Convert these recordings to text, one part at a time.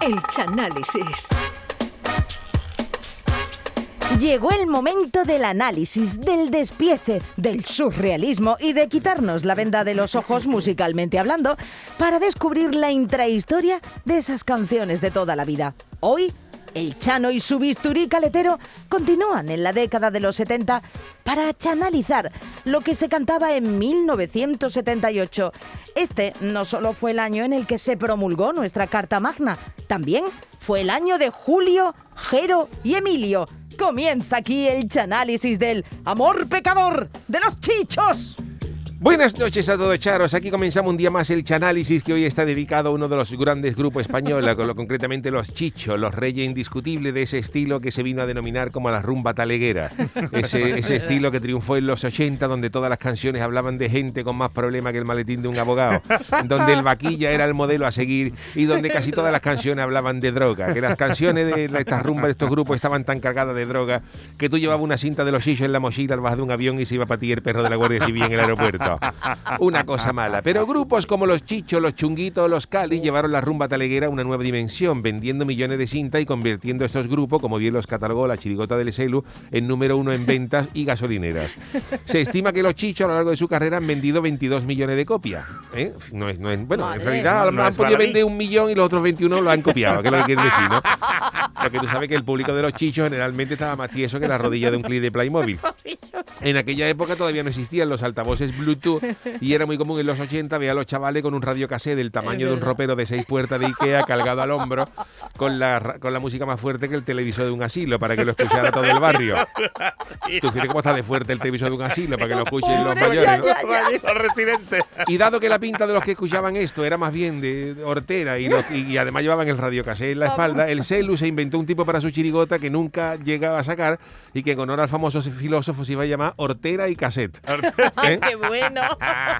El Chanálisis. Llegó el momento del análisis, del despiece, del surrealismo y de quitarnos la venda de los ojos musicalmente hablando para descubrir la intrahistoria de esas canciones de toda la vida. Hoy, el Chano y su bisturí caletero continúan en la década de los 70 para chanalizar lo que se cantaba en 1978. Este no solo fue el año en el que se promulgó nuestra Carta Magna, también fue el año de Julio, Jero y Emilio. Comienza aquí el chanálisis del amor pecador de los chichos. Buenas noches a todos, charos. Aquí comenzamos un día más el Chanálisis que hoy está dedicado a uno de los grandes grupos españoles, concretamente los Chichos, los reyes indiscutibles de ese estilo que se vino a denominar como la rumba taleguera. Ese, ese estilo que triunfó en los 80, donde todas las canciones hablaban de gente con más problemas que el maletín de un abogado, donde el vaquilla era el modelo a seguir y donde casi todas las canciones hablaban de droga. Que las canciones de estas rumbas de estos grupos estaban tan cargadas de droga que tú llevabas una cinta de los Chichos en la mochila al bajar de un avión y se iba para ti el perro de la Guardia Civil en el aeropuerto. Una cosa mala. Pero grupos como los Chichos, los Chunguitos, los Cali llevaron la rumba taleguera a una nueva dimensión, vendiendo millones de cintas y convirtiendo estos grupos, como bien los catalogó la chirigota del Celu, en número uno en ventas y gasolineras. Se estima que los Chichos a lo largo de su carrera han vendido 22 millones de copias. ¿eh? No es, no es- bueno, en Madre. realidad No han es podido vender un millón y los otros 21 lo han copiado, que es lo que quiere decir, ¿no? Porque tú sabes que el público de los Chichos generalmente estaba más tieso que la rodilla de un clip de Playmobil. En aquella época todavía no existían los altavoces Bluetooth y era muy común en los 80 ver a los chavales con un radio cassette del tamaño de un ropero de seis puertas de Ikea cargado al hombro con la, ra- con la música más fuerte que el televisor de un asilo para que lo escuchara todo el barrio. Tú fíjate cómo está de fuerte el televisor de un asilo para que lo escuchen los mayores. ¿no? ya, ya, ya. Los residentes. Y dado que la pinta de los que escuchaban esto era más bien de hortera y, los- y- además llevaban el radiocassette en la espalda, el celu se inventó un tipo para su chirigota que nunca llegaba a sacar y que en honor al famoso filósofo se iba a llamar hortera y cassette. ¿Eh? ¡Qué bueno!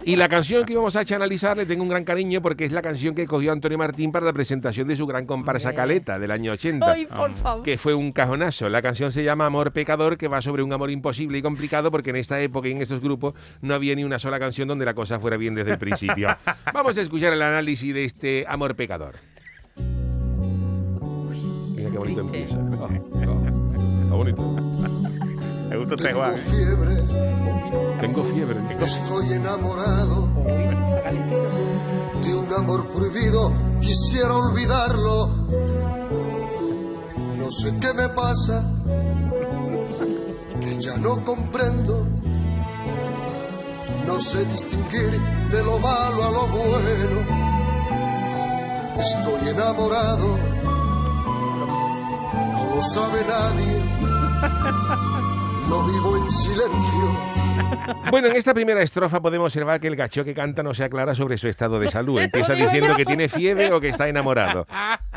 Y la canción que íbamos a analizar le tengo un gran cariño porque es la canción que cogió Antonio Martín para la presentación de su gran comparsa Caleta del año 80 ¡Ay, por favor! que fue un cajonazo. La canción se llama Amor Pecador, que va sobre un amor imposible y complicado, porque en esta época y en estos grupos no había ni una sola canción donde la cosa fuera bien desde el principio. Vamos a escuchar el análisis de este Amor Pecador. Mira qué bonito empieza. Oh, oh, está bonito. Me gusta este Juan. Tengo fiebre, Tengo estoy enamorado de un amor prohibido, quisiera olvidarlo. No sé qué me pasa, que ya no comprendo. No sé distinguir de lo malo a lo bueno. Estoy enamorado, no lo sabe nadie. Lo vivo en silencio. Bueno, en esta primera estrofa podemos observar que el gacho que canta no se aclara sobre su estado de salud. Empieza diciendo que tiene fiebre o que está enamorado.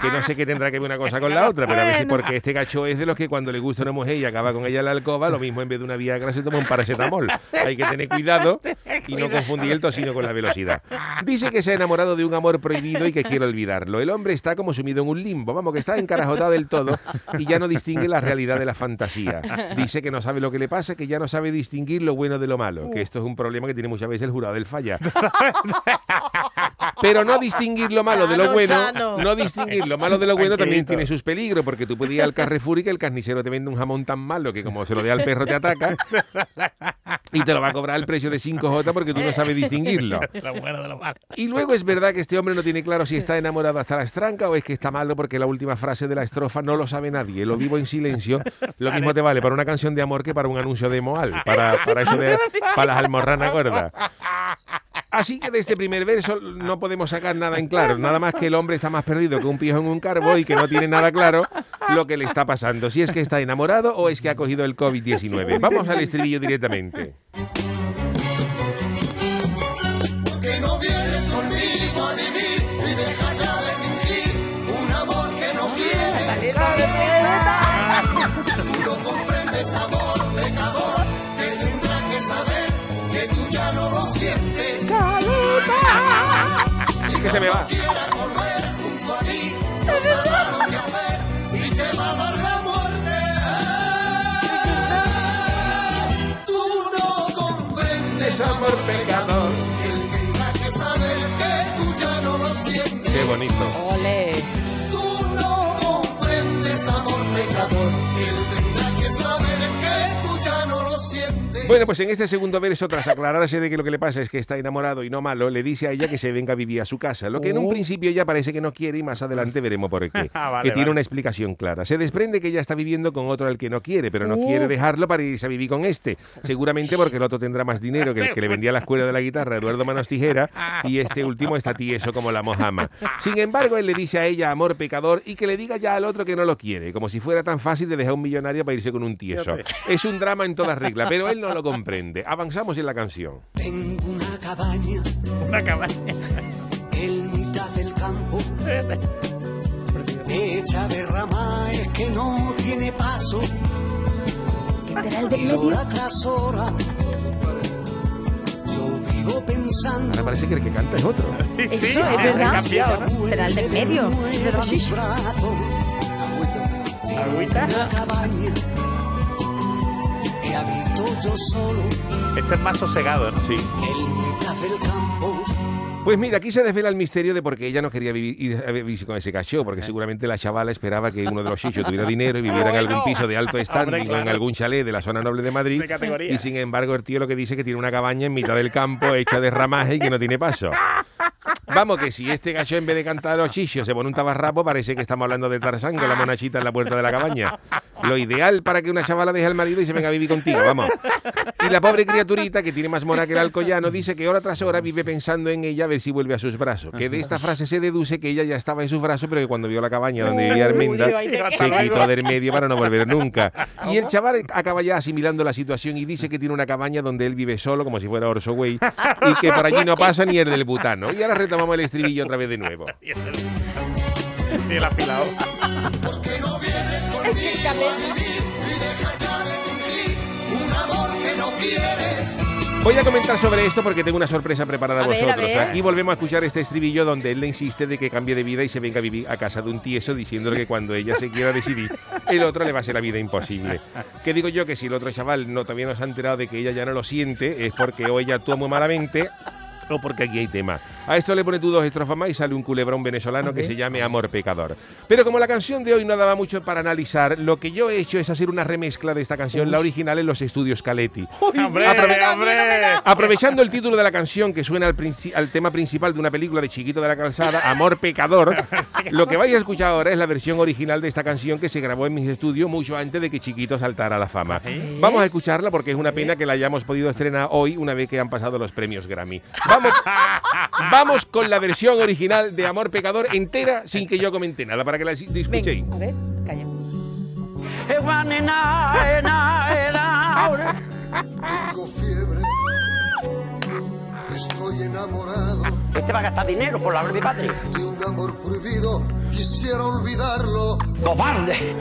Que no sé qué tendrá que ver una cosa con la otra, pero a ver si porque este gacho es de los que cuando le gusta una mujer y acaba con ella en la alcoba, lo mismo en vez de una Viagra se toma un paracetamol. Hay que tener cuidado y no confundir el tocino con la velocidad. Dice que se ha enamorado de un amor prohibido y que quiere olvidarlo. El hombre está como sumido en un limbo, vamos, que está encarajotado del todo y ya no distingue la realidad de la fantasía. Dice que no sabe lo que le pasa, que ya no sabe distinguir lo bueno de lo malo, que esto es un problema que tiene muchas veces el jurado del falla. Pero no distinguir lo malo de lo Chano, bueno, Chano. no distinguir lo malo de lo bueno también tiene sus peligros, porque tú puedes ir al Carrefour y que el carnicero te vende un jamón tan malo que como se lo dé al perro te ataca y te lo va a cobrar el precio de 5J porque tú no sabes distinguirlo. Lo bueno de lo malo. Y luego es verdad que este hombre no tiene claro si está enamorado hasta la estranca o es que está malo porque la última frase de la estrofa no lo sabe nadie. Lo vivo en silencio. Lo mismo te vale para una canción de amor que para un anuncio de Moal. Para, para eso de para las almorranas gordas. Así que de este primer verso no podemos sacar nada en claro, nada más que el hombre está más perdido que un pijo en un carbo y que no tiene nada claro lo que le está pasando, si es que está enamorado o es que ha cogido el COVID-19. Vamos al estribillo directamente. que se me va. amor pecador. El que tenga que saber que tú ya no lo sientes. Qué bonito. Ole. Tú no comprendes amor pecador. El que bueno, pues en este segundo verso, tras aclararse de que lo que le pasa es que está enamorado y no malo, le dice a ella que se venga a vivir a su casa, lo que en un Oh. principio ella parece que no quiere y más adelante veremos por qué. Ah, vale, que tiene vale. una explicación clara. Se desprende que ella está viviendo con otro al que no quiere, pero no quiere dejarlo para irse a vivir con este. Seguramente porque el otro tendrá más dinero que el que le vendía la escuela de la guitarra, Eduardo Manos Tijera, y este último está tieso como la mojama. Sin embargo, él le dice a ella amor pecador y que le diga ya al otro que no lo quiere, como si fuera tan fácil de dejar a un millonario para irse con un tieso. Es un drama en toda regla, pero él no lo comprende. Avanzamos en la canción. Tengo una cabaña Una cabaña. en mitad del campo, hecha de ramaes que no tiene paso, ¿Qué será el del y hora tras hora. Yo vivo pensando. Ahora parece que el que canta es otro. Eso, ah, es verdad. cambiado, ¿no? Será el del medio. brazos. Agüita. Una cabaña que habito yo solo Este es más sosegado, ¿no? Sí. en mitad del campo. Pues mira, aquí se desvela el misterio de por qué ella no quería vivir, ir a vivir con ese cachó, porque seguramente la chavala esperaba que uno de los chichos tuviera dinero y viviera en algún piso de alto standing o en algún chalet de la zona noble de Madrid. De categoría. Y sin embargo, el tío lo que dice es que tiene una cabaña en mitad del campo hecha de ramaje y que no tiene paso. Vamos, que si este gacho en vez de cantar a los chichos se pone un tabarrapo, parece que estamos hablando de Tarzán con la monachita en la puerta de la cabaña. Lo ideal para que una chavala deje al marido y se venga a vivir contigo, vamos. Y la pobre criaturita, que tiene más mona que el alcoyano, dice que hora tras hora vive pensando en ella a ver si vuelve a sus brazos. Que de esta frase se deduce que ella ya estaba en sus brazos, pero que cuando vio la cabaña donde vivía Armenda, se quitó del medio para no volver nunca. Y el chaval acaba ya asimilando la situación y dice que tiene una cabaña donde él vive solo, como si fuera Orso Güey, y que por allí no pasa ni el del butano. Y ahora retomamos el estribillo otra vez de nuevo. El afilado. Voy a comentar sobre esto porque tengo una sorpresa preparada a ver, a vosotros. ver. Aquí volvemos a escuchar este estribillo donde él le insiste de que cambie de vida y se venga a vivir a casa de un tieso diciéndole que cuando ella se quiera decidir, el otro le va a hacer la vida imposible. Que digo yo que si el otro chaval no todavía no se ha enterado de que ella ya no lo siente, es porque o ella actúa muy malamente o porque aquí hay tema. A esto le pone tú dos estrofas más y sale un culebrón venezolano que se llame Amor Pecador. Pero como la canción de hoy no daba mucho para analizar, lo que yo he hecho es hacer una remezcla de esta canción, la original, en los estudios Caletti. ¡Hombre, Aprove- hombre! Aprovechando el título de la canción que suena al, tema principal de una película de Chiquito de la Calzada, Amor Pecador, lo que vais a escuchar ahora es la versión original de esta canción que se grabó en mis estudios mucho antes de que Chiquito saltara a la fama. Vamos a escucharla porque es una pena que la hayamos podido estrenar hoy, una vez que han pasado los premios Grammy. Vamos, vamos con la versión original de Amor Pecador entera sin que yo comente nada, para que la escuchéis. A ver, calla. Tengo fiebre. Estoy enamorado Este va a gastar dinero por la obra de mi padre. de un amor prohibido. Quisiera olvidarlo. ¡Cobarde!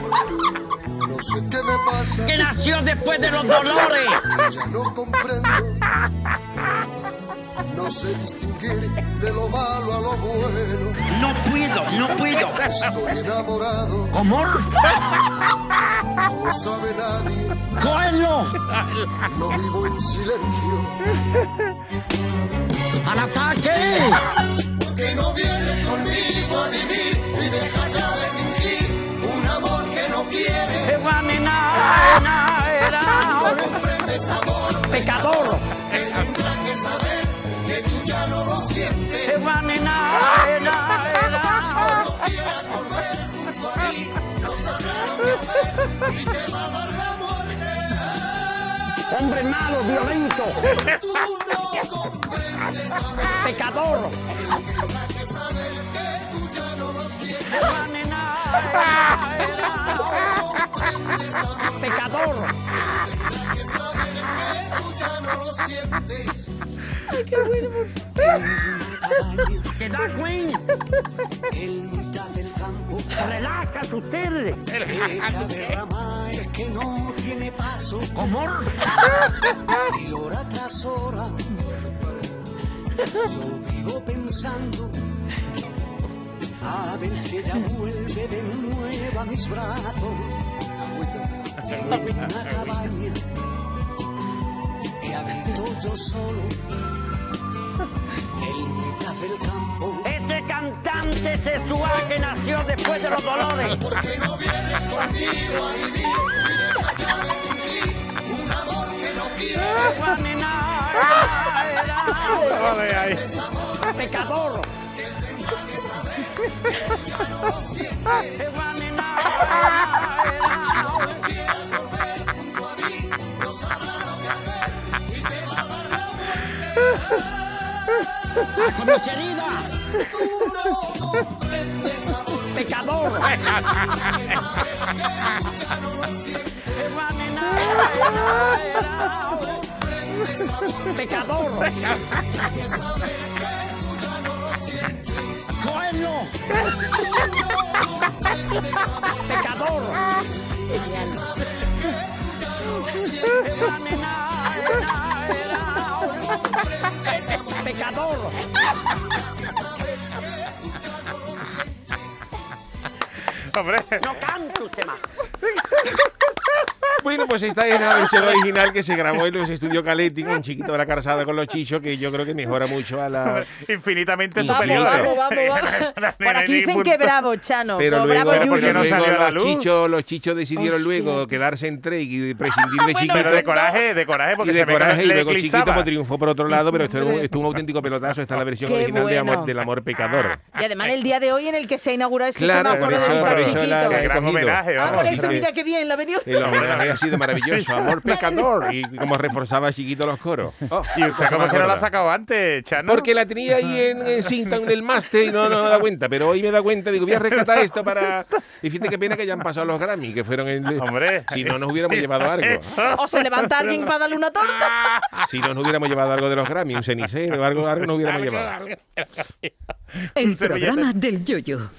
No sé qué me pasa. Que nació después de los dolores. que ya no comprendo. No sé distinguir de lo malo a lo bueno. No puedo, no puedo. Estoy enamorado, ¿Cómo? no lo sabe nadie. ¡Cógelo! Lo vivo en silencio. ¡Al ataque! Que no vienes conmigo a vivir y deja ya de fingir un amor que no quieres. No comprendes amor, ¡Pecador! que tendrá que saber sientes. No quieras volver junto a mí, no hacer y te va a dar la muerte. ¡Hombre malo, violento! Tú no comprendes amor, ¡Pecador! tendrá que saber que tú ya no lo sientes. ¡Pecador! que saber que tú ya no lo sientes. ¿Te da cuenta? En mitad del campo, ¡Relájate usted! que no tiene paso, ¿Cómo? y hora tras hora, yo vivo pensando, a ver si ella vuelve de nuevo a mis brazos. En una cabaña que habito yo solo, Este cantante sexual que nació después de los dolores. Porque no vienes conmigo a vivir y ya de fingir un amor que no quieres. Vale, ahí. Pecador. Con mis heridas. Pecador. Pecador. Pecador. Pecador. Hombre, No cante usted más. Bueno, pues esta es la versión original que se grabó en los estudios Caletti con Chiquito de la Carzada con los chichos, que yo creo que mejora mucho a la... infinitamente superior. Vamos, vamos, vamos. Por aquí dicen que bravo, Chano. Pero luego, bravo ¿por qué Yuyu. no salió la los, luz? chichos, los chichos decidieron Hostia. luego quedarse en tres y prescindir de Bueno, Chiquito. Pero de coraje, de coraje, y porque de se coraje, y le luego Chiquito eclipsaba. pues, triunfó por otro lado, pero esto es un, esto es un auténtico pelotazo. Esta es la versión Qué original de amor, bueno. del amor pecador. Y además el día de hoy en el que se ha inaugurado ese Claro, semáforo por eso- del por eso chiquito. la- Qué gran homenaje, Ah, por eso mira qué bien la venido usted. El homenaje ha sido maravilloso. Amor pecador. Y como reforzaba Chiquito los coros. Oh, ¿Y usted cómo que no la ha sacado antes, Chano? Porque la tenía ahí en, en cinta en el máster y no, no me da cuenta. Pero hoy me da cuenta, digo, voy a rescatar esto para. Y fíjate qué pena que ya han pasado los Grammy, que fueron en. Hombre. Si no nos hubiéramos llevado algo. O se levanta alguien para darle una torta. Si no nos hubiéramos llevado algo de los Grammy, un cenicero, algo, algo nos hubiéramos llevado. El programa del yoyo.